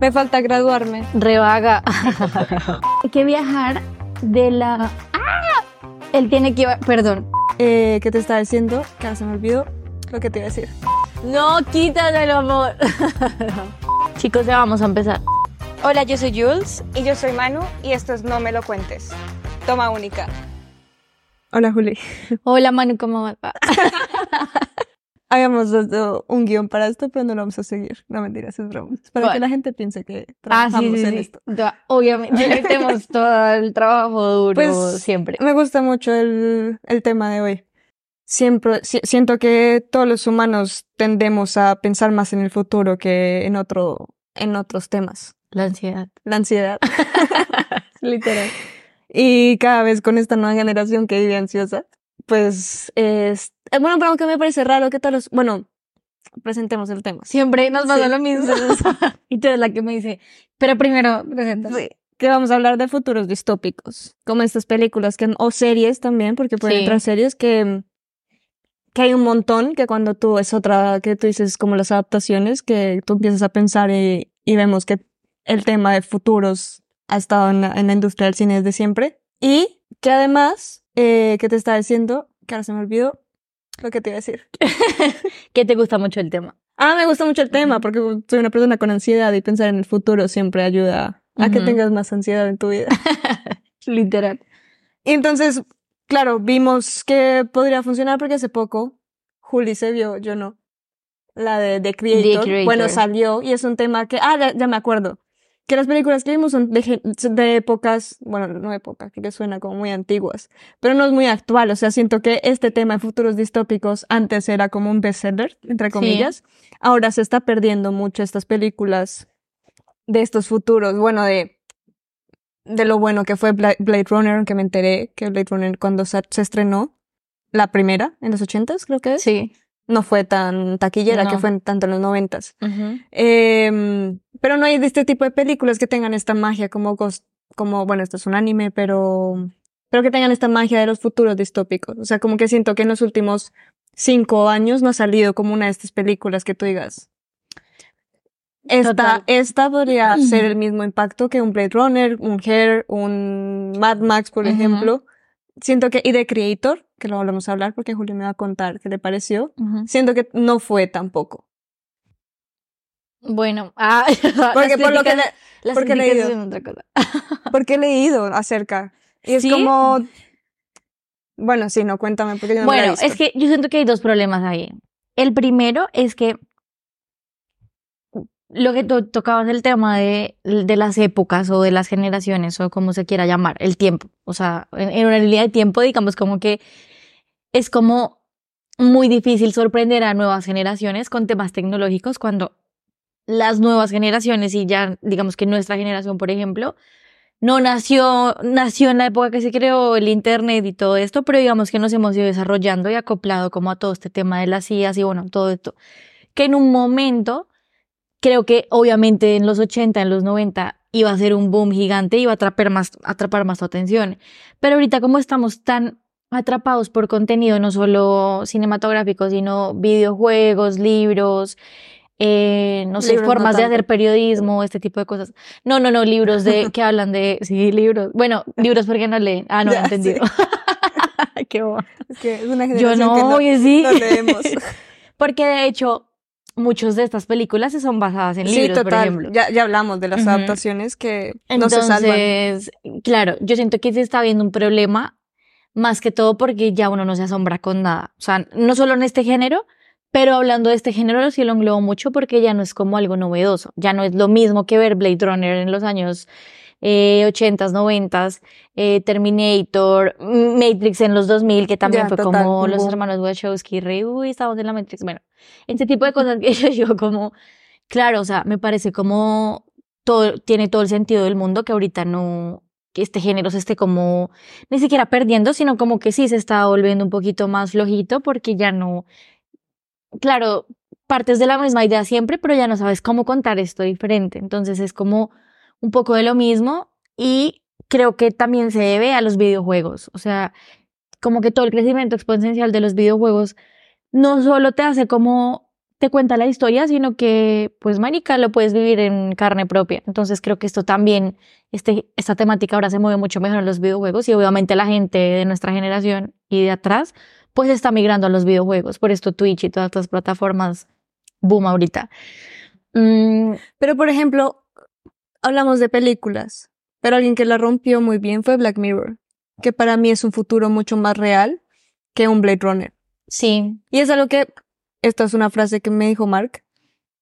Me falta graduarme. Revaga. Hay que viajar de la... ¡Ah! Él tiene que... Perdón. Eh, ¿Qué te estaba diciendo? Que se me olvidó lo que te iba a decir. No, quítatelo, amor. Chicos, ya vamos a empezar. Hola, yo soy Jules. Y yo soy Manu. Y esto es No Me Lo Cuentes. Toma única. Hola, Juli. Hola, Manu, ¿cómo va? Habíamos dado un guion para esto, pero no lo vamos a seguir. No mentiras, es broma. Es para que la gente piense que Ah, trabajamos sí, sí, en sí. esto. Obviamente, metemos todo el trabajo duro Pues, siempre. Me gusta mucho el, el tema de hoy. Siempre, si- siento que todos los humanos tendemos a pensar más en el futuro que en otro, en otros temas. La ansiedad. La ansiedad. Literal. Y cada vez con esta nueva generación que vive ansiosa, pues es, eh, bueno, pero aunque me parece raro que todos los, bueno, presentemos el tema. Siempre nos pasa Sí. lo mismo. y tú eres la que me dice, pero primero, presenta. Sí. Que vamos a hablar de futuros distópicos, como estas películas que, o series también, porque pueden Sí. entrar series que, que hay un montón, que cuando tú es otra, que tú dices como las adaptaciones, que tú empiezas a pensar y, y vemos que el tema de futuros ha estado en la, en la industria del cine desde siempre. Y que además, eh, que te estaba diciendo, que ahora se me olvidó lo que te iba a decir. Que te gusta mucho el tema. Ah, me gusta mucho el tema, porque soy una persona con ansiedad y pensar en el futuro siempre ayuda a que tengas más ansiedad en tu vida. Literal. Y entonces, claro, vimos que podría funcionar porque hace poco Juli se vio, yo no. La de The Creator. Creator. Bueno, salió y es un tema que, ah, ya, ya me acuerdo. Que las películas que vimos son de, épocas, bueno, no épocas, que suena como muy antiguas, pero no es muy actual. O sea, siento que este tema de futuros distópicos antes era como un bestseller, entre Sí. comillas. Ahora se está perdiendo mucho estas películas de estos futuros, bueno, de, de lo bueno que fue Bla- Blade Runner, aunque me enteré que Blade Runner cuando se, se estrenó, la primera, en los ochentas creo que es, Sí. No fue tan taquillera, No. que fue en- tanto en los noventas. Em, pero no hay de este tipo de películas que tengan esta magia como, Ghost- como bueno, esto es un anime, pero, pero que tengan esta magia de los futuros distópicos. O sea, como que siento que en los últimos cinco años no ha salido como una de estas películas que tú digas. Esta, Total. esta podría ser el mismo impacto que un Blade Runner, un Hair, un Mad Max, por ejemplo. Siento que, y de Creator, que lo vamos a hablar porque Julio me va a contar qué le pareció. Siento que no fue tampoco. Bueno, ah, Porque por lo que le- las porque he leído. otra cosa. porque he leído acerca. Y es ¿Sí? como. Bueno, sí, no, cuéntame, porque yo no me Bueno, visto. es que yo siento que hay dos problemas ahí. El primero es que lo que tú tocabas el tema de, de las épocas o de las generaciones o como se quiera llamar, el tiempo. O sea, en, en una línea de tiempo, digamos como que es como muy difícil sorprender a nuevas generaciones con temas tecnológicos cuando las nuevas generaciones y ya digamos que nuestra generación, por ejemplo, no nació, nació en la época que se creó el internet y todo esto, pero digamos que nos hemos ido desarrollando y acoplado como a todo este tema de las IAs y bueno, todo esto, que en un momento, creo que obviamente en los 80, en los 90 iba a ser un boom gigante, iba a atrapar más, atrapar más tu atención, pero ahorita como estamos tan atrapados por contenido, no solo cinematográfico, sino videojuegos, libros, eh, no sé, Libros no formas de hacer periodismo, este tipo de cosas. No, no, no, libros de que hablan de, sí, libros. Bueno, libros porque no leen. Ah, no, Ya, entendido. Qué boba. Es que es una Yo generación no, que no, oye, sí. no leemos. Porque de hecho, muchas de estas películas se son basadas en sí, libros, por total. ejemplo. Ya, ya hablamos de las adaptaciones que no se salvan. Entonces, claro, yo siento que se está viendo un problema más que todo porque ya uno no se asombra con nada. O sea, no solo en este género, pero hablando de este género sí lo englobo mucho porque ya no es como algo novedoso. Ya no es lo mismo que ver Blade Runner en los años eh, 80s, 90s, eh, Terminator, Matrix en los 2000, que también Ya, fue total, como los hermanos Wachowski, re, uy, estamos en la Matrix. Bueno, este tipo de cosas que yo digo como, claro, o sea, me parece como todo, tiene todo el sentido del mundo que ahorita no, este género se esté como, ni siquiera perdiendo, sino como que sí se está volviendo un poquito más flojito porque ya no, claro, partes de la misma idea siempre, pero ya no sabes cómo contar esto diferente. Entonces es como un poco de lo mismo y creo que también se debe a los videojuegos. O sea, como que todo el crecimiento exponencial de los videojuegos no solo te hace como te cuenta la historia, sino que, pues, marica, lo puedes vivir en carne propia. Entonces creo que esto también, este, esta temática ahora se mueve mucho mejor en los videojuegos y obviamente la gente de nuestra generación y de atrás, pues está migrando a los videojuegos. Por esto Twitch y todas estas plataformas boom ahorita. Mm, Pero, por ejemplo, hablamos de películas, pero alguien que la rompió muy bien fue Black Mirror, que para mí es un futuro mucho más real que un Blade Runner. sí, Y es algo que, esta es una frase que me dijo Mark.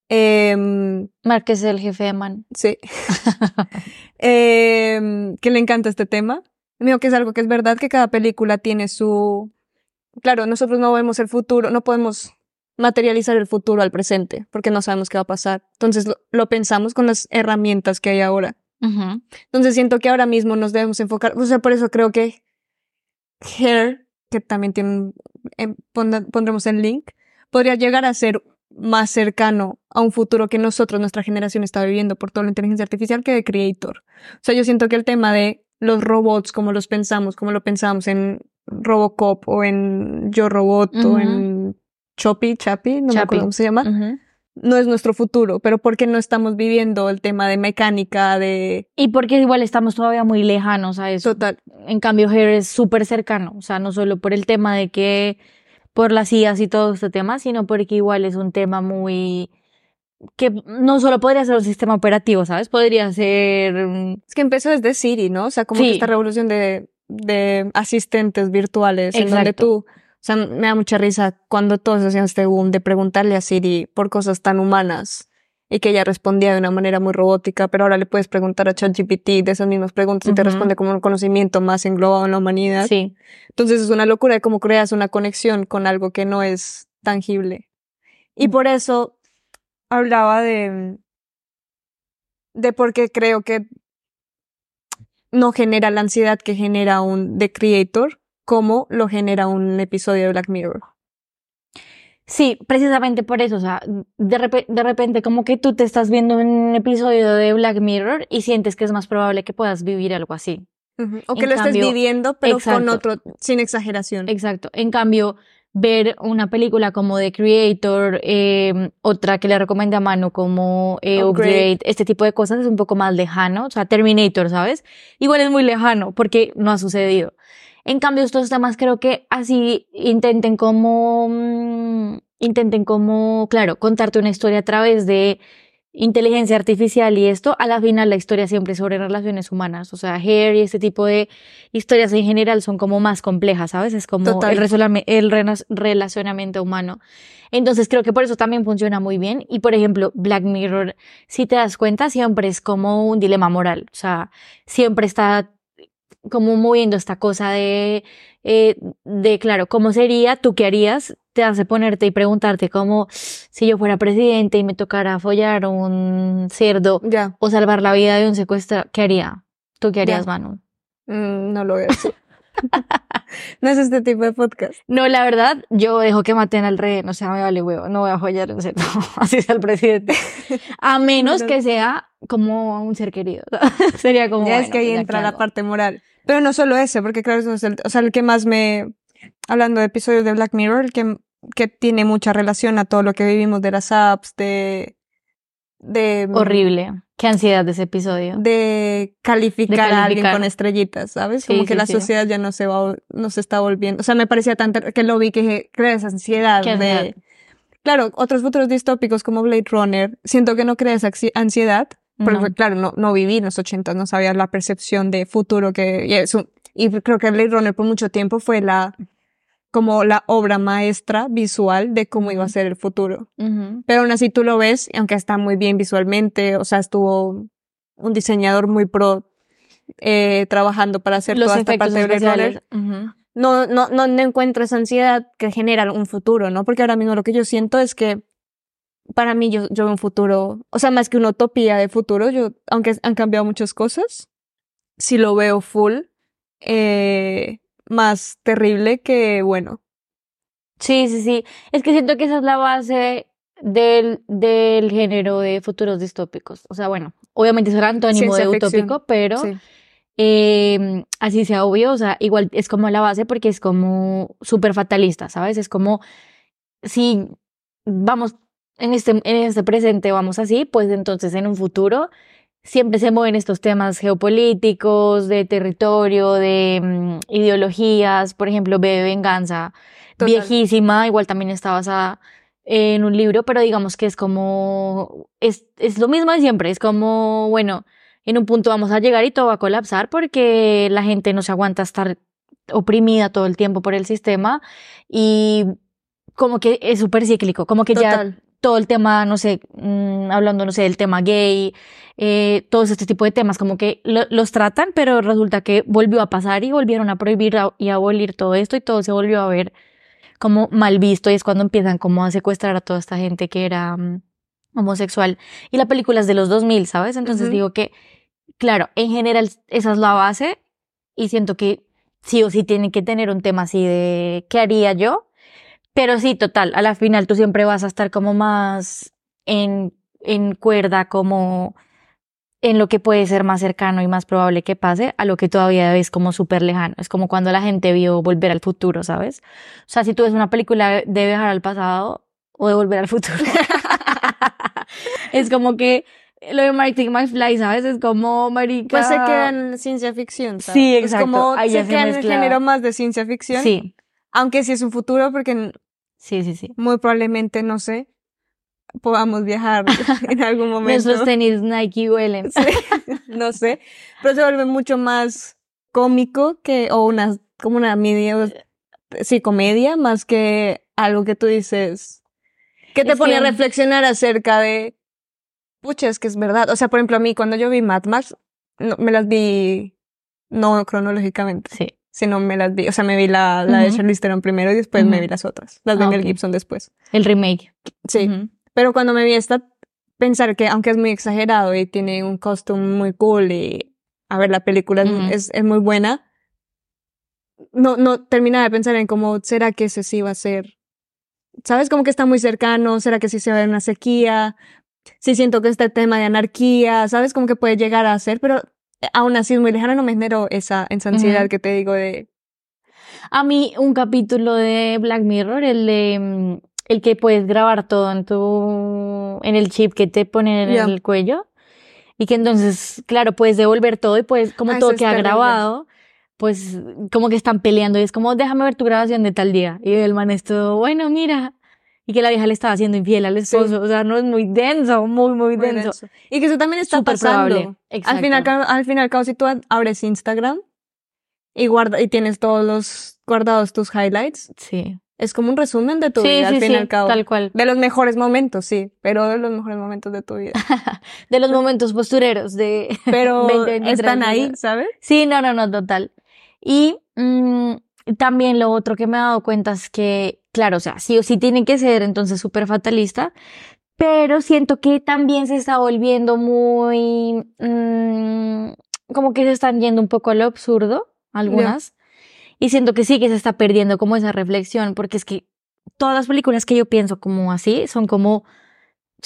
Em, Mark es el jefe de Man. sí. Em, que le encanta este tema. Me dijo que es algo que es verdad, que cada película tiene su... Claro, nosotros no vemos el futuro, no podemos materializar el futuro al presente, porque no sabemos qué va a pasar. Entonces lo, lo pensamos con las herramientas que hay ahora. Entonces siento que ahora mismo nos debemos enfocar, o sea, por eso creo que Hair, que también tiene, em, pondremos el link, podría llegar a ser más cercano a un futuro que nosotros, nuestra generación, está viviendo por toda la inteligencia artificial que de Creator. O sea, yo siento que el tema de los robots, como los pensamos, como lo pensamos en Robocop o en Yo Robot o en Choppy, Chappy, no me acuerdo cómo se llama, no es nuestro futuro, pero porque no estamos viviendo el tema de mecánica, de Y porque igual estamos todavía muy lejanos a eso. total. En cambio, Hair es súper cercano. O sea, no solo por el tema de que por las IAs y todo este tema, sino porque igual es un tema muy que no solo podría ser un sistema operativo, ¿sabes? Podría ser Es que empezó desde Siri, ¿no? O sea, como Sí. que esta revolución de, de asistentes virtuales en donde tú, o sea, me da mucha risa cuando todos hacían este boom de preguntarle a Siri por cosas tan humanas y que ella respondía de una manera muy robótica, pero ahora le puedes preguntar a ChatGPT de esas mismas preguntas y te responde como un conocimiento más englobado en la humanidad. sí. Entonces es una locura de cómo creas una conexión con algo que no es tangible. Y por eso hablaba de, de por qué creo que no genera la ansiedad que genera un The Creator como lo genera un episodio de Black Mirror. Sí, precisamente por eso, o sea, de, repe- de repente como que tú te estás viendo un episodio de Black Mirror y sientes que es más probable que puedas vivir algo así. O que lo estés viviendo, pero con otro, sin exageración. Exacto. En cambio, ver una película como The Creator, eh, otra que le recomendé a Manu como eh, Upgrade. Upgrade, este tipo de cosas es un poco más lejano. O sea, Terminator, ¿sabes? Igual es muy lejano porque no ha sucedido. En cambio, estos temas creo que así intenten como, mm, intenten como, claro, contarte una historia a través de inteligencia artificial y esto, a la final la historia siempre es sobre relaciones humanas. O sea, Hair y este tipo de historias en general son como más complejas, ¿sabes? Es como Total. el, el relacionamiento humano. Entonces creo que por eso también funciona muy bien. Y por ejemplo, Black Mirror, si te das cuenta, siempre es como un dilema moral. O sea, siempre está como moviendo esta cosa de, eh, de claro, ¿cómo sería? ¿Tú qué harías? Te hace ponerte y preguntarte como si yo fuera presidente y me tocara follar un cerdo Ya, o salvar la vida de un secuestro, ¿qué haría? ¿Tú qué harías, Ya. Manu? Mm, no lo veo así. no es este tipo de podcast. No, la verdad, yo dejo que maten al rehén, o sea, me vale huevo, no voy a follar un cerdo, así sea el presidente. A menos que sea como un ser querido. Sería como. ya es que ahí entra la parte moral. Pero no solo ese, porque claro, eso es el, o sea, el que más me, hablando de episodios de Black Mirror, el que, que tiene mucha relación a todo lo que vivimos de las apps, de, de, Horrible. Qué ansiedad de ese episodio. de calificar, De a alguien con estrellitas, ¿sabes? Sí, Como que sí, la sí. sociedad ya no se va, no se está volviendo, o sea, me parecía tan, que lo vi que crea esa ansiedad Qué ansiedad. de, claro, otros futuros distópicos como Blade Runner, siento que no crea esa axi- ansiedad, porque No. claro, no, no viví en los 80, no sabía la percepción de futuro que, y, es un- y creo que Blade Runner por mucho tiempo fue la, como la obra maestra visual de cómo iba a ser el futuro. Pero aún así tú lo ves, y aunque está muy bien visualmente, o sea, estuvo un diseñador muy pro eh, trabajando para hacer Los toda esta parte de Blade Runner. No, no, no, no encuentro esa ansiedad que genera un futuro, ¿no? Porque ahora mismo lo que yo siento es que para mí yo, yo veo un futuro, o sea, más que una utopía de futuro, yo, aunque han cambiado muchas cosas, sí lo veo full, eh, más terrible que bueno. Sí, sí, sí. Es que siento que esa es la base del, del género de futuros distópicos. O sea, bueno, obviamente es el antónimo de ficción. utópico, pero Sí. eh, así sea obvio, o sea, igual es como la base porque es como súper fatalista, ¿sabes? Es como si vamos en este, en este presente vamos así, pues entonces en un futuro siempre se mueven estos temas geopolíticos, de territorio, de mm, ideologías, por ejemplo, Bebe Venganza, Total. viejísima, igual también está basada en un libro, pero digamos que es como, es, es lo mismo de siempre, es como, bueno, en un punto vamos a llegar y todo va a colapsar porque la gente no se aguanta estar oprimida todo el tiempo por el sistema y como que es súper cíclico, como que ya. Todo el tema, no sé, mm, hablando, no sé, del tema gay, eh, todos este tipo de temas, como que lo- los tratan, pero resulta que volvió a pasar y volvieron a prohibir a- y a abolir todo esto y todo se volvió a ver como mal visto y es cuando empiezan como a secuestrar a toda esta gente que era mm, homosexual. Y la película es de los 2000, ¿sabes? Entonces Ujú. digo que, claro, en general esa es la base y siento que sí o sí tiene que tener un tema así de ¿qué haría yo? Pero sí, total, a la final tú siempre vas a estar como más en, en cuerda, como en lo que puede ser más cercano y más probable que pase, a lo que todavía ves como súper lejano. Es como cuando la gente vio Volver al Futuro, ¿sabes? O sea, si tú ves una película de viajar al pasado o de Volver al Futuro, es como que lo de Martin McFly, ¿sabes? Es como, marica... Pues se queda en ciencia ficción. ¿sabes? Sí, Es exacto. como Ahí se se queda en el género más de ciencia ficción. Sí, Aunque sí es un futuro porque sí, sí, sí. muy probablemente, no sé, podamos viajar en algún momento. Nuestros tenis Nike huelen. Sí, no sé. Pero se vuelve mucho más cómico que, o una, como una media, sí, comedia, más que algo que tú dices, que te Es pone a reflexionar acerca de, pucha, es que es verdad. O sea, por ejemplo, a mí cuando yo vi Mad Max, no, me las vi no cronológicamente, Sí. Sino me las vi, o sea, me vi la, la de Ujú. Charlize Theron primero y después me Ujú. vi las otras, las de Ah, Mel ok. Gibson después. El remake. Sí. Ujú. Pero cuando me vi esta, pensar que aunque es muy exagerado y tiene un costume muy cool y, a ver, la película es- es, muy buena, no, no terminaba de pensar en cómo, ¿será que ese sí va a ser? ¿Sabes? Como que está muy cercano, ¿será que sí se va a ver una sequía? Sí siento que este tema de anarquía, ¿sabes? Como que puede llegar a ser, pero aún así es muy lejano, no me genero esa, esa ansiedad que te digo de... A mí un capítulo de Black Mirror, el de mm, el que puedes grabar todo en tu en el chip que te ponen en el cuello y que entonces, claro, puedes devolver todo y pues como Ah, todo queda grabado, pues como que están peleando y es como déjame ver tu grabación de tal día y el man es todo, bueno, mira, y que la vieja le estaba haciendo infiel al esposo, o sea, no es muy denso, muy muy muy denso. denso. Y que eso también está Súper pasando. Al final, al final, cabo, si tú abres Instagram y guarda y tienes todos los guardados tus highlights, Sí. es como un resumen de tu Sí, vida, sí, al fin sí, y al cabo. tal cual. De los mejores momentos, sí, pero de los mejores momentos de tu vida. De los momentos postureros de Pero 20, 23, están ahí, ¿no? ¿sabes? Sí, no, no, no, total. Y mm, también lo otro que me he dado cuenta es que, claro, o sea, sí o sí tiene que ser entonces súper fatalista, pero siento que también se está volviendo muy, mm, como que se están yendo un poco a lo absurdo, algunas, y siento que sí que se está perdiendo como esa reflexión, porque es que todas las películas que yo pienso como así son como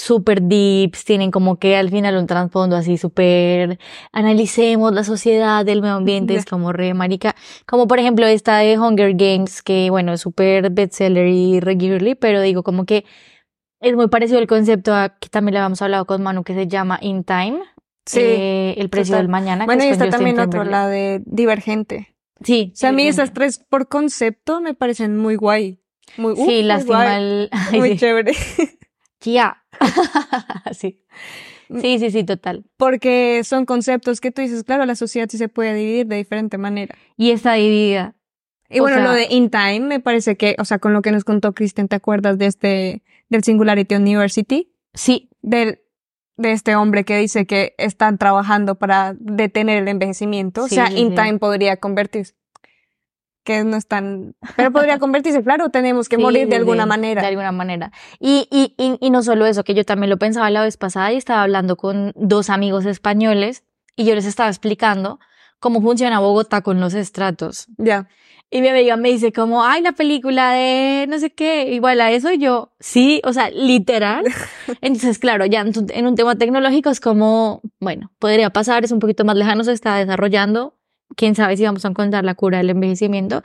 super deeps, tienen como que al final un trasfondo así súper analicemos la sociedad, el medio ambiente, es como re marica, como por ejemplo esta de Hunger Games, que bueno, es súper bestseller y re girly, pero digo como que es muy parecido el concepto a que también le habíamos hablado con Manu, que se llama In Time, Sí. eh, el precio total. del mañana. Bueno, y está también otro, Timberlake. la de Divergente. Sí. O sea, a mí esas tres por concepto me parecen muy guay. Muy, uf, Sí, muy lástima guay, el... ay, Muy sí. chévere. Ya. sí. Sí, sí, sí, total. Porque son conceptos que tú dices, claro, la sociedad sí se puede dividir de diferente manera. Y está dividida. Y O bueno, sea- lo de In Time me parece que, o sea, con lo que nos contó Kristen, ¿te acuerdas de este, del Singularity University? Sí, Del, de este hombre que dice que están trabajando para detener el envejecimiento. Sí, o sea, In sí. Time podría convertirse. Que no es tan, pero podría convertirse, claro, tenemos que Sí, morir de alguna manera. De alguna manera. Y, y, y, y no solo eso, que yo también lo pensaba la vez pasada y estaba hablando con dos amigos españoles y yo les estaba explicando cómo funciona Bogotá con los estratos. Ya. Y mi amiga me dice como, ay, la película de no sé qué, igual a eso, y yo, sí, o sea, literal. Entonces, claro, ya en, tu- en un tema tecnológico es como, bueno, podría pasar, es un poquito más lejano, se está desarrollando, quién sabe si vamos a encontrar la cura del envejecimiento.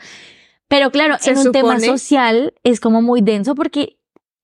Pero claro, en un tema social es como muy denso porque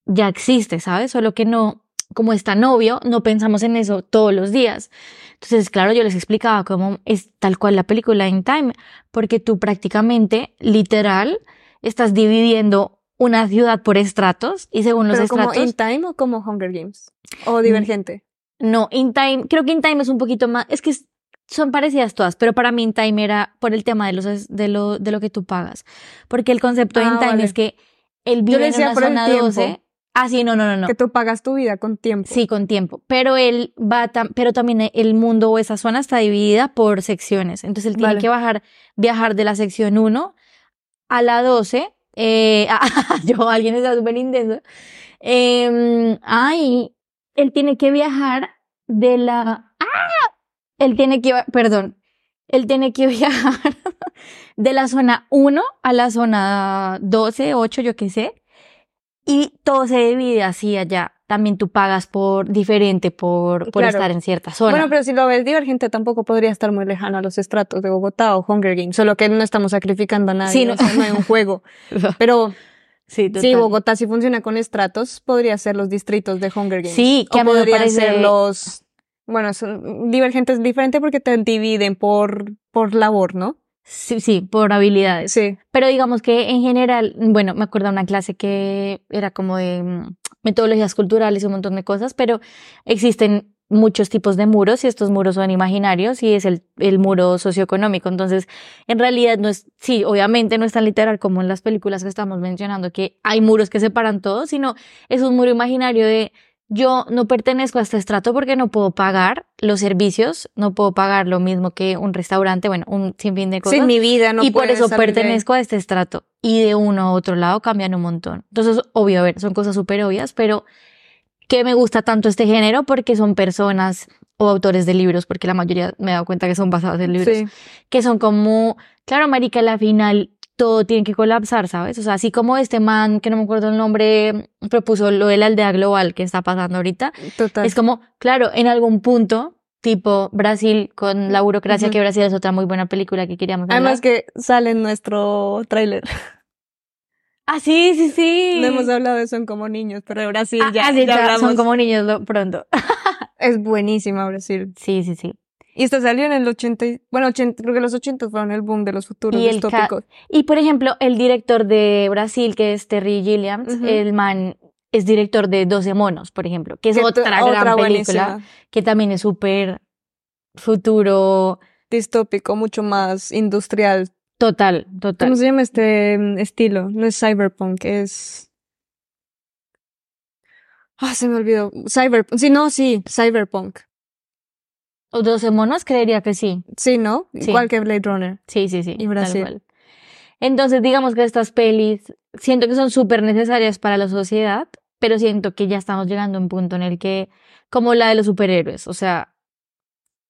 ya existe, ¿sabes? Solo que no, como es tan obvio, no pensamos en eso todos los días. Entonces, claro, yo les explicaba cómo es tal cual la película In Time, porque tú prácticamente, literal, estás dividiendo una ciudad por estratos y según los ¿Pero como estratos... In Time o como Hunger Games? ¿O Divergente? No, In Time, creo que In Time es un poquito más, es que es- son parecidas todas, pero para mí In Time era por el tema de, los, de, lo, de lo que tú pagas. Porque el concepto de Ah, In Time vale. es que él Yo vive en decía una por el zona tiempo. 12. Ah, sí, no, no, no, no. Que tú pagas tu vida con tiempo. Sí, con tiempo. Pero él va tam- pero también el mundo o esa zona está dividida por secciones. Entonces él tiene Vale. que bajar, viajar de la sección 1 a la 12. Eh, yo, alguien está súper intenso. Eh, ay, él tiene que viajar de la. Él tiene que. Perdón. Él tiene que viajar de la zona 1 a la zona 12, 8, yo qué sé. Y todo se divide así allá. También tú pagas por diferente por, por Claro. estar en cierta zona. Bueno, pero si lo ves divergente tampoco podría estar muy lejano a los estratos de Bogotá o Hunger Games, solo que no estamos sacrificando a nadie, Sí, no. o sea, no hay un juego. Pero sí. Bogotá sí funciona con estratos, podría ser los distritos de Hunger Games. Sí, que o podrían parece- ser los... Bueno, son, divergente es diferente porque te dividen por, por labor, ¿no? Sí, sí, por habilidades. Sí. Pero digamos que en general, bueno, me acuerdo de una clase que era como de mm, metodologías culturales y un montón de cosas, pero existen muchos tipos de muros y estos muros son imaginarios y es el, el muro socioeconómico. Entonces, en realidad no es, sí, obviamente no es tan literal como en las películas que estamos mencionando, que hay muros que separan todo, sino es un muro imaginario de yo no pertenezco a este estrato porque no puedo pagar los servicios, no puedo pagar lo mismo que un restaurante, bueno, un sinfín de cosas Sí, mi vida no y por eso pertenezco a este estrato. Y de uno a otro lado cambian un montón. Entonces, obvio, a ver, son cosas súper obvias, pero que me gusta tanto este género porque son personas o autores de libros, porque la mayoría me he dado cuenta que son basados en libros, Sí. que son como, claro, marica, la final todo tiene que colapsar, ¿sabes? O sea, así como este man, que no me acuerdo el nombre, propuso lo de la aldea global que está pasando ahorita, Total. es como, claro, en algún punto, tipo Brasil con la burocracia, que Brasil es otra muy buena película que queríamos hablar. Además que sale en nuestro tráiler. Ah, sí, sí, sí. No hemos hablado de Son como niños, pero de Brasil Ah, ya, ah, sí, ya son como niños lo- pronto. Es buenísima Brasil. Sí, sí, sí. Y esta salió en el 80, y- bueno, 80, creo que los 80 fueron el boom de los futuros Y distópicos. Y por ejemplo, el director de Brasil, que es Terry Gilliams, el man es director de 12 monos, por ejemplo, que es Que otra, gran película, buenísima. que también es súper futuro Distópico, mucho más industrial. total, total. ¿Cómo se llama este mm, estilo? No es cyberpunk, es... Ah, se me olvidó. Cyberpunk. Sí, no, sí, cyberpunk. ¿O 12 monos? Creería que sí. Sí, ¿no? Sí. Igual que Blade Runner. Sí, sí, sí. Y tal Brasil. cual. Entonces, digamos que estas pelis siento que son súper necesarias para la sociedad, pero siento que ya estamos llegando a un punto en el que, como la de los superhéroes, o sea,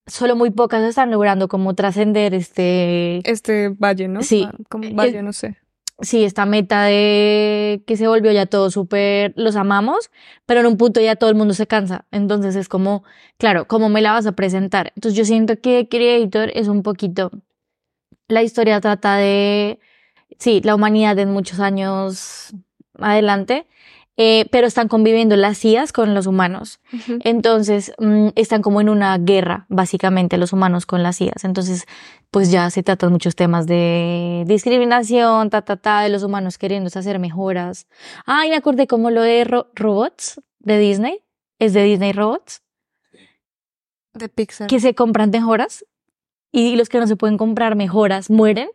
solo muy pocas están logrando como trascender este, Este valle, ¿no? Sí. Ah, Como Eh, valle, no sé. Sí, esta meta de que se volvió ya todo súper, los amamos, pero en un punto ya todo el mundo se cansa. Entonces es como, claro, ¿cómo me la vas a presentar? Entonces yo siento que Creator es un poquito, la historia trata de, sí, la humanidad en muchos años adelante, eh, pero están conviviendo las CIAs con los humanos. Entonces, mm, están como en una guerra, básicamente, los humanos con las IAs. Entonces, pues ya se tratan muchos temas de discriminación, ta, ta, ta, de los humanos queriéndose hacer mejoras. Ay, me acordé como lo de ro- robots de Disney. Es de Disney Robots, De Pixar. que se compran mejoras y los que no se pueden comprar mejoras mueren.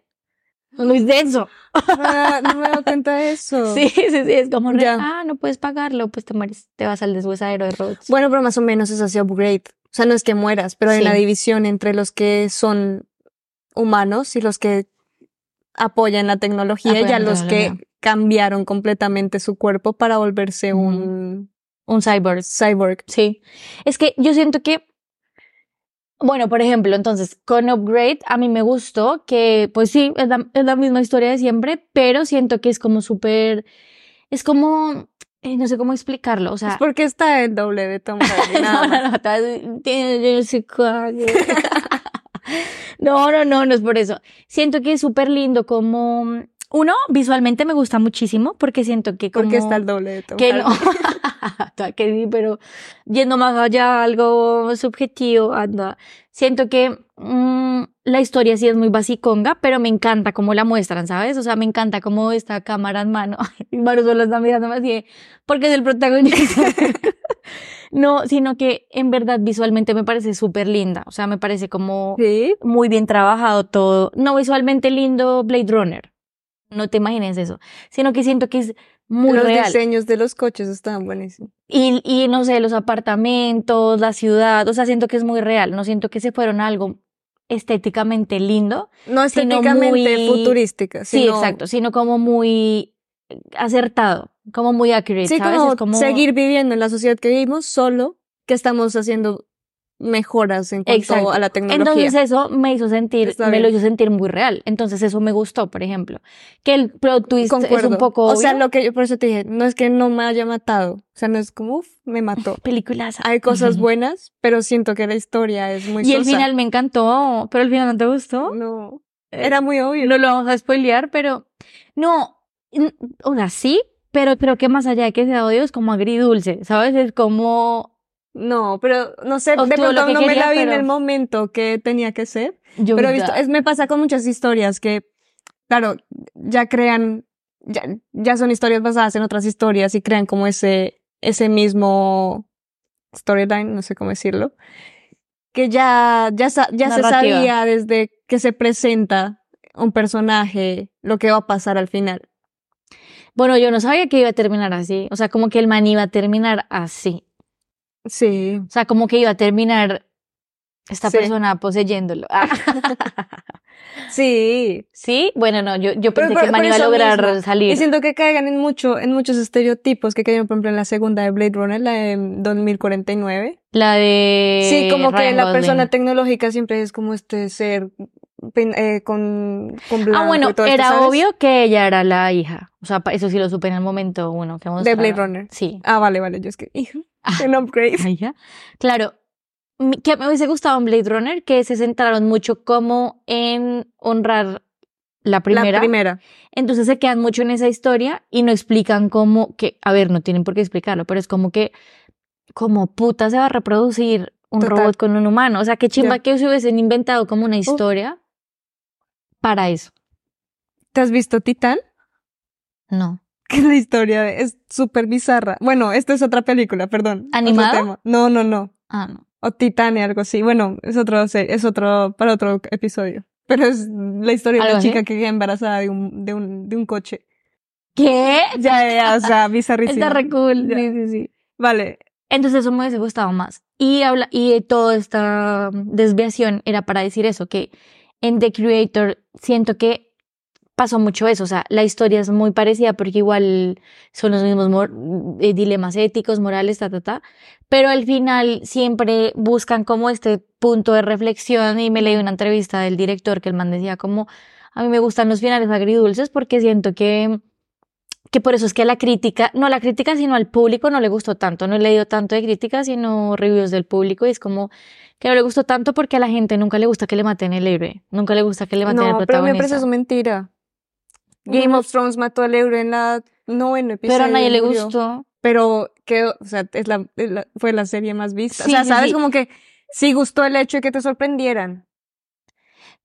Muy denso. Ah, no me he dado cuenta de eso. Sí, sí, sí, es como, re- Ya. ah, no puedes pagarlo, pues te mueres, te vas al deshuesadero de robots. Bueno, pero más o menos es así upgrade. O sea, no es que mueras, pero hay Sí. una división entre los que son humanos y los que apoyan la tecnología y a los que cambiaron completamente su cuerpo para volverse un Un cyborg. cyborg. Sí. Es que yo siento que, bueno, por ejemplo, entonces, con Upgrade a mí me gustó que, pues sí, es la, es la misma historia de siempre, pero siento que es como súper, es como, eh, no sé cómo explicarlo, o sea... Es porque está el doble de Tom Hardy. nada no, no, no, no, no es por eso. Siento que es súper lindo como Uno, visualmente me gusta muchísimo porque siento que como... Porque está el doble de Tom que no, que sí, pero yendo más allá, algo subjetivo, anda. Siento que mm, la historia sí es muy basiconga, pero me encanta cómo la muestran, ¿sabes? O sea, me encanta cómo esta cámara en mano, y está mirándome así, porque es el protagonista. no, sino que en verdad visualmente me parece súper linda, o sea, me parece como Sí. muy bien trabajado todo. No visualmente lindo Blade Runner. No te imagines eso. Sino que siento que es muy los real. diseños de los coches están buenísimos. Y, y no sé, los apartamentos, la ciudad, o sea, siento que es muy real. No siento que se fueron a algo estéticamente lindo. No Sino estéticamente muy- futurística. Sí, sino- exacto. Sino como muy acertado, como muy accurate, Sí, ¿sabes? como, Es como seguir viviendo en la sociedad que vivimos, solo que estamos haciendo mejoras en cuanto Exacto. a la tecnología. Entonces eso me hizo sentir, me lo hizo sentir muy real. Entonces eso me gustó, por ejemplo. Que el plot twist es un poco O sea, lo que yo por eso te dije, no es que no me haya matado. O sea, no es como, uff, me mató. películas. Hay cosas buenas, pero siento que la historia es muy Y el final me encantó, pero el final no te gustó. No, era muy obvio. No lo vamos a spoilear, pero no, o sea, sí, pero creo que más allá de que sea odio es como agridulce, ¿sabes? Es como No, pero no sé, de Obtuvo pronto no me la vi en el momento que tenía que ser. yo Pero he visto, es, me pasa con muchas historias que, claro, ya crean, ya, ya son historias basadas en otras historias y crean como ese, ese mismo storyline, no sé cómo decirlo, que ya, ya, ya se sabía desde que se presenta un personaje lo que va a pasar al final. Bueno, yo no sabía que iba a terminar así, o sea, como que el man iba a terminar así, Sí. o sea, como que iba a terminar esta Sí. persona poseyéndolo. Ah. Sí. ¿Sí? Bueno, no, yo, yo pensé que man iba a lograr mismo. salir. Y siento que caigan en mucho, en muchos estereotipos que cayeron, por ejemplo, en la segunda de Blade Runner, la de 2049. La de Sí, como que la Gosling. persona tecnológica siempre es como este ser eh, con, con blanco Ah, bueno, y todo esto, era ¿sabes? obvio que ella era la hija. O sea, eso sí lo supe en el momento uno que De. Blade Runner. Sí. Ah, vale, vale, yo es que, Ah. un upgrade. Ah, ya. Claro. Que me hubiese gustado en Blade Runner que se centraron mucho como en honrar la primera. La primera. Entonces se quedan mucho en esa historia y no explican cómo que, a ver, no tienen por qué explicarlo, pero es como que, como puta se va a reproducir un Total. robot con un humano. O sea, qué chimba que se hubiesen inventado como una historia para eso. ¿Te has visto Titán? No. Que la historia es súper bizarra. Bueno, esta es otra película, perdón. tema. No, no, no. Ah, no. O Titane, algo así. Bueno, es otro, es otro, para otro episodio. Pero es la historia de ¿Algo una así? chica que queda embarazada de un, de un, de un coche. ¿Qué? Ya, ya, o sea, bizarrísimo. Está re cool. Ya. Sí, sí, sí. Vale. Entonces eso me hubiese gustado más. Y habla, y toda esta desviación era para decir eso, que en The Creator siento que pasó mucho eso. O sea, la historia es muy parecida porque igual son los mismos eh, dilemas éticos, morales, ta, ta, ta. Pero al final siempre buscan como este punto de reflexión y me leí una entrevista del director que el man decía como, a mí me gustan los finales agridulces porque siento que que por eso es que la crítica, no la crítica, sino al público no le gustó tanto. No he leído tanto de críticas, sino reviews del público y es como que no le gustó tanto porque a la gente nunca le gusta que le maten el héroe, nunca le gusta que le maten el No, pero me protagonista. parece eso mentira. Game of Thrones mató al euro en la noveno episodio. pero a nadie le gustó. Pero que, o sea, es la, es la- fue la serie más vista. Sí, o sea, sí, sabes sí. como que sí gustó el hecho de que te sorprendieran.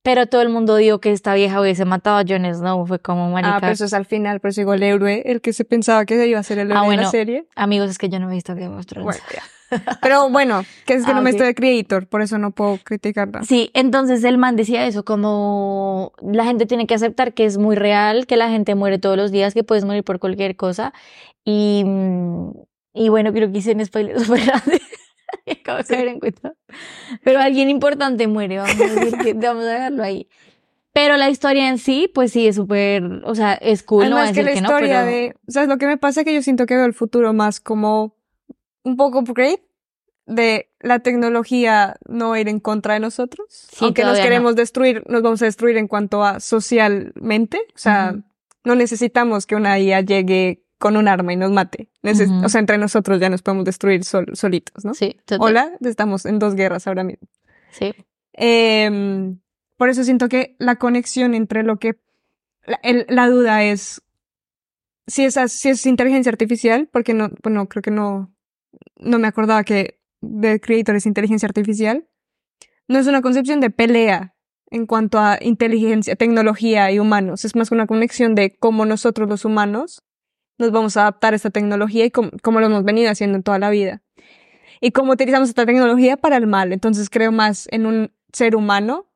Pero todo el mundo dijo que esta vieja hubiese matado a Jon Snow. Fue como marica. Ah, pero eso es al final, pero sigo el héroe, el que se pensaba que iba a ser el héroe Ah, de bueno. la serie. Amigos, es que yo no he visto Game of Thrones. Bueno. Pero bueno, que es que Ah, no me estoy de creator, por eso no puedo criticarla. Sí, entonces el man decía eso, como la gente tiene que aceptar que es muy real, que la gente muere todos los días, que puedes morir por cualquier cosa. Y, y bueno, creo que hice un spoiler súper grande. Acabo de caer en cuenta. Pero alguien importante muere, vamos a decir que vamos a dejarlo ahí. Pero la historia en sí, pues sí, es súper, o sea, es cool, no voy a Además que la que no, historia pero de, ¿sabes lo que me pasa? Que yo siento que veo el futuro más como un poco upgrade de la tecnología no ir en contra de nosotros. Sí, Aunque nos no. queremos destruir, nos vamos a destruir en cuanto a socialmente. O sea, no necesitamos que una IA llegue con un arma y nos mate. Neces-. O sea, entre nosotros ya nos podemos destruir sol- solitos, ¿no? sí, total, Hola, estamos en dos guerras ahora mismo. sí. Em, por eso siento que la conexión entre lo que la, el- la duda es si es, as- si es inteligencia artificial, porque no, bueno, creo que no, no me acordaba que The Creator es inteligencia artificial. No es una concepción de pelea en cuanto a inteligencia, tecnología y humanos. Es más una conexión de cómo nosotros los humanos nos vamos a adaptar a esta tecnología y cómo, lo hemos venido haciendo en toda la vida. Y cómo utilizamos esta tecnología para el mal. Entonces creo más en un ser humano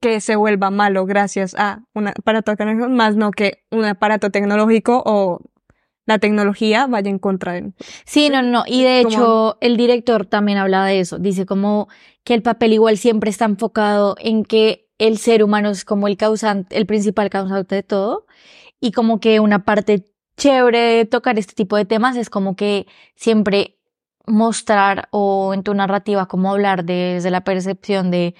que se vuelva malo gracias a un aparato tecnológico, más no que un aparato tecnológico o la tecnología vaya en contra de él. Sí, no, no. Y de hecho, el director también habla de eso. Dice como que el papel igual siempre está enfocado en que el ser humano es como el causante, el principal causante de todo. Y como que una parte chévere de tocar este tipo de temas es como que siempre mostrar o en tu narrativa como hablar desde la percepción de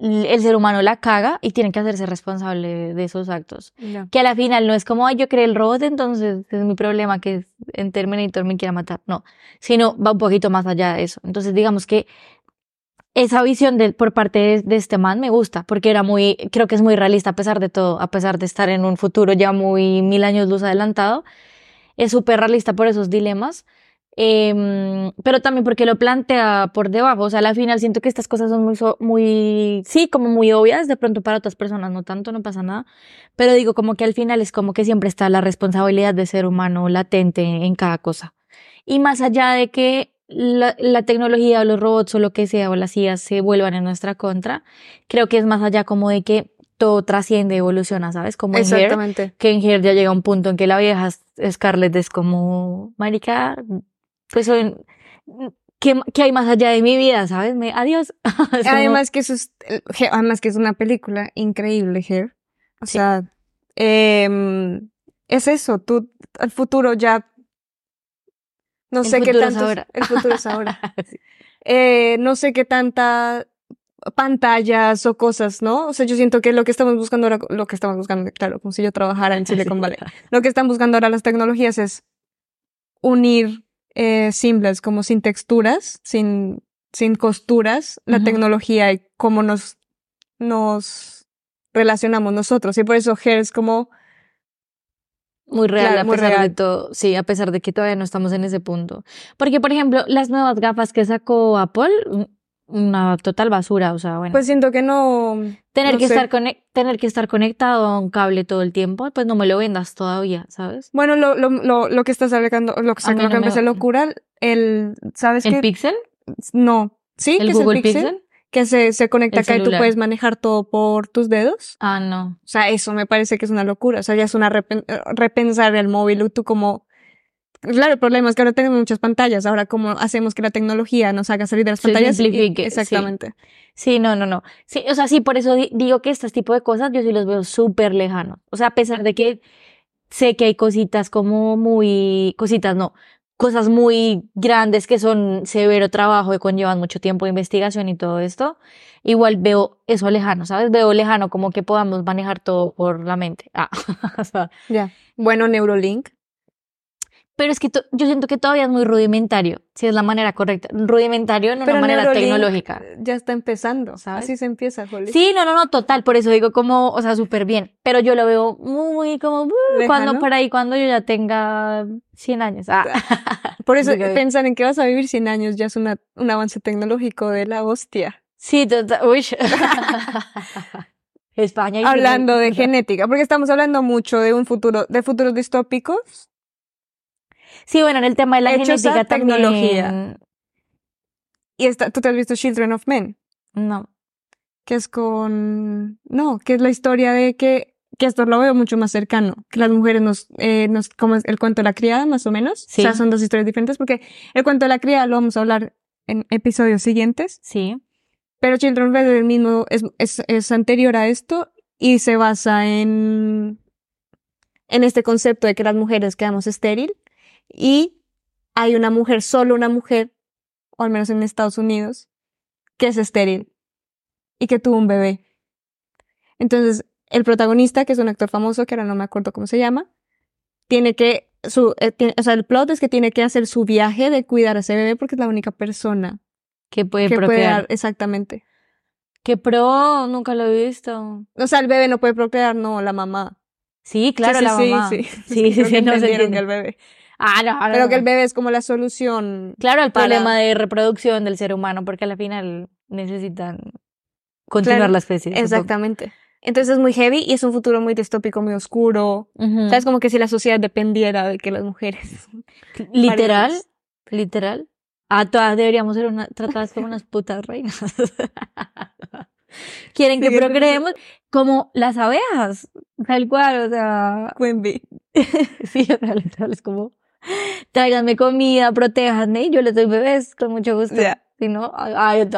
el ser humano la caga y tiene que hacerse responsable de esos actos que a la final no es como, ay, yo creé el robot, entonces es mi problema que en Terminator me quiera matar. No, sino va un poquito más allá de eso. Entonces, digamos que esa visión de, por parte de, de este man me gusta, porque era muy, creo que es muy realista a pesar de todo, a pesar de estar en un futuro ya muy mil años luz adelantado. Es súper realista por esos dilemas. Em, pero también porque lo plantea por debajo, o sea, al final siento que estas cosas son muy, muy, sí, como muy obvias, de pronto para otras personas no tanto, no pasa nada, pero digo como que al final es como que siempre está la responsabilidad de ser humano latente en cada cosa. Y más allá de que la, la tecnología o los robots o lo que sea o las IAs se vuelvan en nuestra contra, creo que es más allá como de que todo trasciende, evoluciona, ¿sabes? Como en Her, Exactamente. que en Her ya llega un punto en que la vieja Scarlett es como, marica, pues soy, ¿qué, qué hay más allá de mi vida, sabes? Me, adiós. Además que eso es, Hair- además que es una película increíble, Hair. O Sí. sea, em, es eso, tú, el futuro ya, no El sé qué tanto, ahora. el futuro es ahora. Sí. Eh, no sé qué tanta pantallas o cosas, ¿no? O sea, yo siento que lo que estamos buscando ahora, lo que estamos buscando, claro, como si yo trabajara en Silicon Valley. Lo que están buscando ahora las tecnologías es unir eh, simples, como sin texturas, sin, sin costuras, la tecnología y cómo nos, nos relacionamos nosotros. Y por eso Hair es como, Muy real, Claro, a pesar de todo. Sí, a pesar de que todavía no estamos en ese punto. Porque, por ejemplo, las nuevas gafas que sacó Apple, una total basura. O sea, bueno. pues siento que no, tener, no que sé. estar tener que estar conectado a un cable todo el tiempo, pues no me lo vendas todavía, ¿sabes? bueno, lo, lo, lo, lo que estás hablando, lo que, lo que no me me- parece locura, el, ¿sabes ¿El qué? Pixel? No, sí, ¿El que Google es el Pixel, Pixel? que se, se conecta El acá y tú puedes manejar todo por tus dedos. Ah, no. O sea, eso me parece que es una locura. O sea, ya es una repen- repensar el móvil. Tú como... Claro, el problema es que ahora tenemos muchas pantallas. Ahora, ¿cómo hacemos que la tecnología nos haga salir de las Se pantallas? Simplifique. Exactamente. Sí, no, no, no. Sí, o sea, sí, por eso di- digo que este tipo de cosas yo sí los veo súper lejanos. O sea, a pesar de que sé que hay cositas como muy, cositas no, cosas muy grandes que son severo trabajo y conllevan mucho tiempo de investigación y todo esto, igual veo eso lejano, ¿sabes? Veo lejano como que podamos manejar todo por la mente. Ah, o sea, Ya. Bueno, Neurolink. Pero es que yo siento que todavía es muy rudimentario, si es la manera correcta. Rudimentario, no Pero una manera tecnológica. Ya está empezando. ¿Sabes? Así se empieza, Jolly. Sí, no, no, no, total, por eso digo como, o sea, súper bien, pero yo lo veo muy como, uh, cuando por ahí, cuando yo ya tenga 100 años. Ah. Por eso pensar en que vas a vivir 100 años ya es una, un avance tecnológico de la hostia. Sí, total, uy. España. y Hablando de genética, porque estamos hablando mucho de un futuro, de futuros distópicos. Sí, bueno, en el tema de la Hechos a genética tecnología. también. Y esta, tú te has visto Children of Men. No. que es con, no, que es la historia de que, que esto lo veo mucho más cercano, que las mujeres nos, eh, nos, como el cuento de la criada, más o menos. Sí. O sea, son dos historias diferentes porque el cuento de la criada lo vamos a hablar en episodios siguientes, Sí. pero Children of Men es el mismo, es, es, es anterior a esto y se basa en, en este concepto de que las mujeres quedamos estéril y hay una mujer, solo una mujer, o al menos en Estados Unidos, que es estéril y que tuvo un bebé. Entonces, el protagonista, que es un actor famoso, que ahora no me acuerdo cómo se llama, tiene que, su, eh, tiene- o sea, el plot es que tiene que hacer su viaje de cuidar a ese bebé porque es la única persona Que puede que puede procrear. dar, exactamente. Qué pro, nunca lo he visto. O sea, el bebé no puede procrear, no, la mamá. Sí, claro, sí, la mamá. Sí, sí, sí, sí, que no se entiende. que el bebé. Ah, no, no, Pero que el bebé es como la solución. Claro, el para- problema de reproducción del ser humano, porque al final necesitan continuar Claro, la especie. supongo. Exactamente. Entonces es muy heavy y es un futuro muy distópico, muy oscuro. ¿Sabes? Como que si la sociedad dependiera de que las mujeres. Literal, literal. Ah, todas deberíamos ser una, tratadas como unas putas reinas. Quieren que procreemos como las abejas, tal cual, o sea, Queen Bee. sí, o sea, literal, es como, tráiganme comida, protéjanme, y yo les doy bebés con mucho gusto. Si no, ay, ay,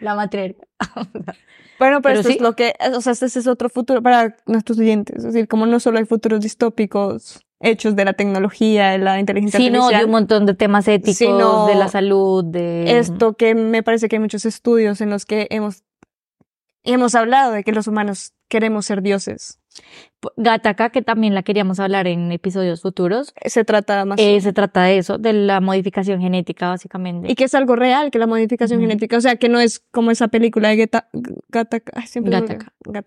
la matriarca. Bueno, pero, Pero esto sí. es lo que, o sea, este es otro futuro para nuestros oyentes. Es decir, como no solo hay futuros distópicos hechos de la tecnología, de la inteligencia Sí, no, de artificial, un montón de temas éticos, Sino de la salud, de... esto que me parece que hay muchos estudios en los que hemos, hemos hablado de que los humanos queremos ser dioses. Gataca, que también la queríamos hablar en episodios futuros, Se trata más. eh, se trata de eso, de la modificación genética, básicamente. y que es algo real, que la modificación genética, o sea, que no es como esa película de Geta, Gataca, ay, siempre.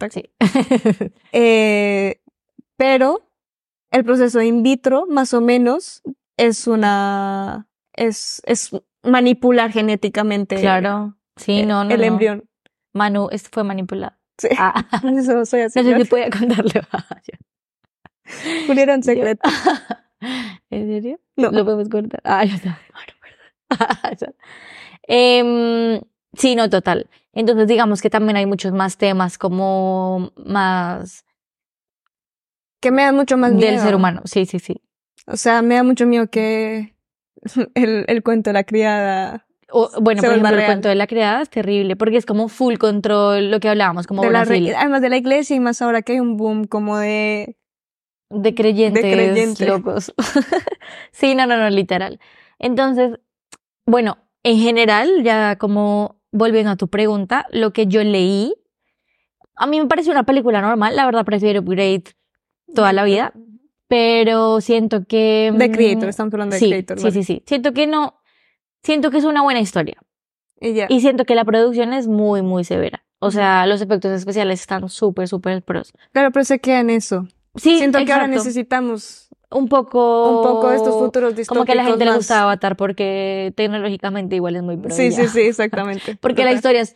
Sí. Eh, pero el proceso in vitro, más o menos, es una, es, es manipular genéticamente claro. Sí, eh, no, no. el no. embrión. Manu, este fue manipulado. Sí. Ah, Eso soy así. no sé si podía contarle. Julián, era un secreto. ¿En serio? No. Lo podemos cortar. Ah, ya está. Bueno, perdón. Ya. Em, sí, no, total. Entonces, digamos que también hay muchos más temas como más Que me da mucho más miedo. del ser humano. Sí, sí, sí. O sea, me da mucho miedo que el, el cuento de la criada O, bueno, Se por ejemplo, el cuento de la criada es terrible porque es como full control, lo que hablábamos, como de la además de la iglesia y más ahora que hay un boom como de de creyentes creyente. locos. sí, no, no, no, literal. Entonces, bueno, en general, ya como volviendo a tu pregunta, lo que yo leí, a mí me pareció una película normal, la verdad prefiero Upgrade toda la vida, pero siento que... de mm, Creator, estamos hablando de sí, Creator. sí, vale. sí, sí. Siento que no, siento que es una buena historia. Y ya. Y siento que la producción es muy, muy severa. O sea, los efectos especiales están súper, súper pros. Claro, pero se queda en eso. Sí, Siento que ahora necesitamos un poco... un poco de estos futuros Como que a la gente le gusta Avatar porque tecnológicamente igual es muy pro. Sí, sí, sí, exactamente. Porque la historia es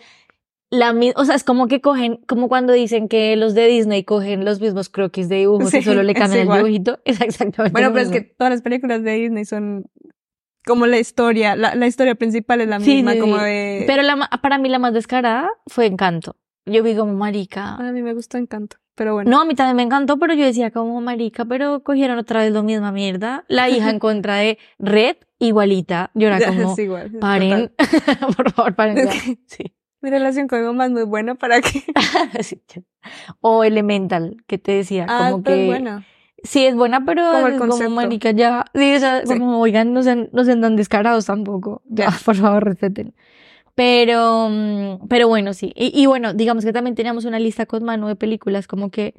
la misma, o sea, es como que cogen, como cuando dicen que los de Disney cogen los mismos croquis de dibujos Sí, y solo le cambian el dibujito. Es exactamente Bueno, pero es que todas las películas de Disney son como la historia, la, la historia principal es la Sí, misma, sí, como de... Pero la, para mí la más descarada fue Encanto. Yo vi como marica. A mí me gustó Encanto, pero bueno. No, a mí también me encantó, pero yo decía como marica, pero cogieron otra vez lo misma mierda. La hija en contra de Red, igualita. Yo era como, es igual. paren, por favor, paren ya. Es que- Sí. Mi relación con mi mamá es muy buena para que... Sí. O Elemental, que te decía, Ah, como que. Sí es buena, pero Como el es como concepto. marica ya. Sí, o sea, Sí. como oigan, no sean, no sean tan descarados tampoco. Ya, por favor, respeten. Pero, mm, pero bueno, sí. Y, y bueno, digamos que también teníamos una lista con mano de películas como que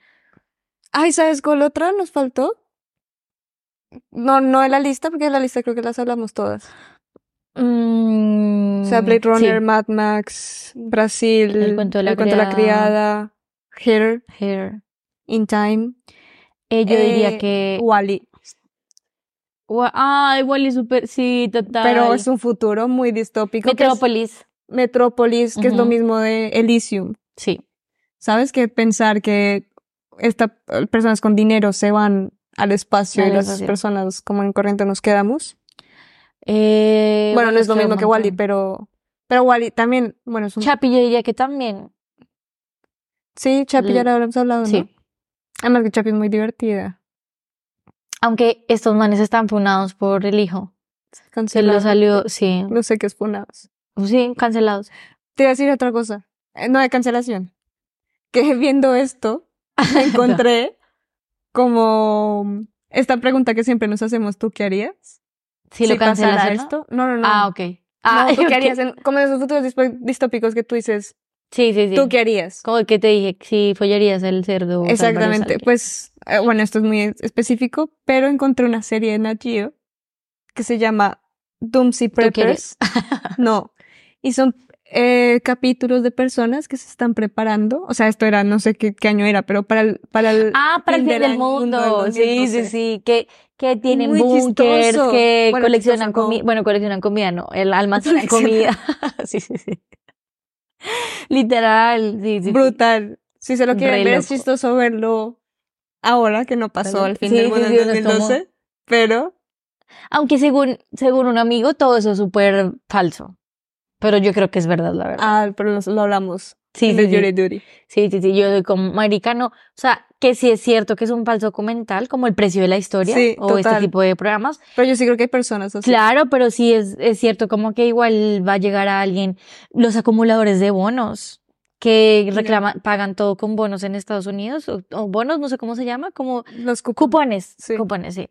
Ay, ¿sabes cuál otra nos faltó? No, no en la lista, porque en la lista creo que las hablamos todas. mm, O sea, Blade Runner, sí, Mad Max, Brasil, El cuento de la criada, criada. Here, Hair. In Time, Eh, yo diría eh, que Wally. Wa- Ay, Wally super, sí, total. Pero es un futuro muy distópico. Metrópolis. Metrópolis, que es lo mismo de Elysium. Sí. ¿Sabes? Que pensar que esta, personas con dinero se van al espacio Al y las personas como en corriente nos quedamos. Eh, bueno, no es lo mismo que. Wally, pero, pero Wally también, bueno, es un... Chapi, yo diría que también. sí, Chapi ya lo habíamos hablado, ¿no? Sí. Además que Chapi es muy divertida. Aunque estos manes están funados por el hijo. Se Cancelado. lo salió, sí. No sé qué es funados. Sí, cancelados. Te iba a decir otra cosa. Eh, No de cancelación. Que viendo esto, encontré como esta pregunta que siempre nos hacemos, ¿tú qué harías? Si lo pasara cancelas ¿no? esto. No, no, no. Ah, ok. No, Ah, ¿tú ok. qué harías? En- como en esos futuros distópicos que tú dices, Sí, sí, sí. ¿tú qué harías? Como el que te dije, si follarías el cerdo. Exactamente. Pues, eh, bueno, esto es muy específico, pero encontré una serie de Nat Geo que se llama Doomsday Preppers. No. Y son, eh, capítulos de personas que se están preparando. O sea, esto era, no sé qué, qué año era, pero para el, para el Ah, para el fin del mundo. del Sí, sí, 2012. sí. Que, que tienen chistoso. que Bueno, coleccionan comida. Bueno, coleccionan comida, no. El almacenan comida. sí, sí, sí. Literal, sí, sí. Brutal. Si se lo quieren Re ver, es chistoso verlo ahora, que no pasó al fin del mundo sí, en uno es como- 2012. Pero Aunque según, según un amigo, todo eso es súper falso. Pero yo creo que es verdad, la verdad. Ah, pero lo, lo hablamos. sí, de. Jury Duty. Sí, sí, sí, yo soy como maricano. O sea, que sí es cierto que es un falso documental, como el precio de la historia Sí, o este tipo de programas. Pero yo sí creo que hay personas así. Claro, pero sí es, es cierto como que igual va a llegar a alguien, los acumuladores de bonos que reclaman, pagan todo con bonos en Estados Unidos, o, o bonos, no sé cómo se llama, como Los cupones. cupones, Sí. cupones, sí.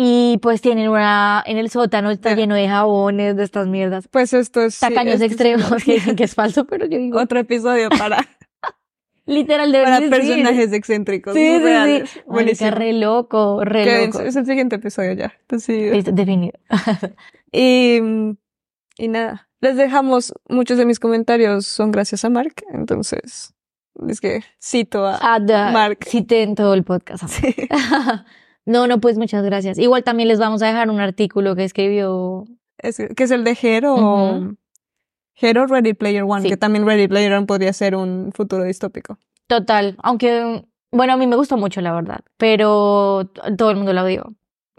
Y pues tienen una, en el sótano está lleno de jabones, de estas mierdas, Pues esto es. sí, tacaños es extremos que dicen que es falso, pero yo digo, Otro episodio para, literal de para personajes excéntricos. Sí, sí, reales. sí. Buenísimo. Marica, re loco, re loco. es el siguiente episodio ya. Entonces, definido. y, y nada. Les dejamos muchos de mis comentarios son gracias a Mark. Entonces, es que cito a. Ah, da- Mark. Cité en todo el podcast. Sí. no, no, pues muchas gracias. Igual también les vamos a dejar un artículo que escribió. Es, que es el de. Ujú. Hero Ready Player One, Sí. que también Ready Player One podría ser un futuro distópico. Total, aunque, bueno, a mí me gustó mucho, la verdad, pero todo el mundo la odió.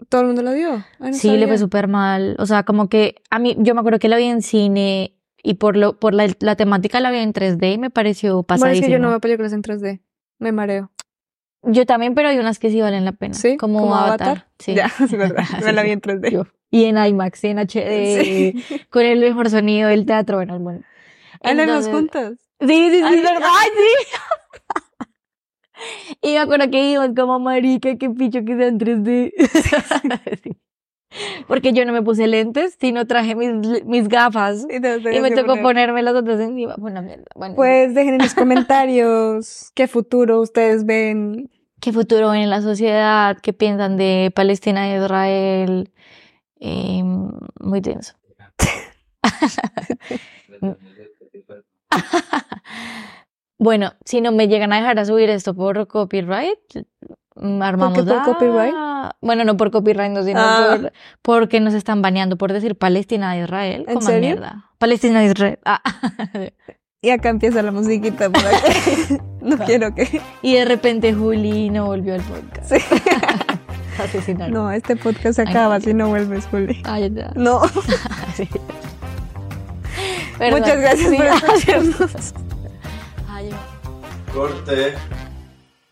¿Todo el mundo? Ay, no Sí, le fue súper mal. O sea, como que a mí, yo me acuerdo que la vi en cine y por lo, por la, la temática la vi en 3D y me pareció Bueno, es que yo no veo películas en 3D. Me mareo. Yo también, pero hay unas que sí valen la pena. ¿Sí? Como, ¿Como Avatar. Avatar? Sí. Ya, es verdad. Me la vi en 3D. Yo. Y en IMAX, y en HD, Sí. con el mejor sonido del teatro. Bueno, bueno. No, nos Entonces- juntas. Sí, sí, sí, Ay, es verdad, sí. y me acuerdo que íbamos como marica, qué picho que sea en 3D. Sí. Porque yo no me puse lentes, sino traje mis, mis gafas. Y, me tocó poner- ponerme las otras encima. Bueno, mierda. Bueno, Pues dejen en los comentarios qué futuro ustedes ven. ¿Qué futuro ven en la sociedad? ¿Qué piensan de Palestina y Israel? Eh, muy tenso. Bueno, si no me llegan a dejar a subir esto por copyright, mm, armamos qué por copyright? Bueno, no por copyright, no, sino Ah. por, porque nos están baneando por decir Palestina de Israel. ¿En serio? mierda. Palestina de Israel. Ah. Y acá empieza la musiquita por aquí. no quiero que. y de repente Juli no volvió al podcast. Sí. Asesinaron. No, este podcast se Ay, acaba no. si no vuelves, Juli. Ah, ya, ya. No. Sí. Muchas gracias Sí. por escucharnos. Ay, Corte.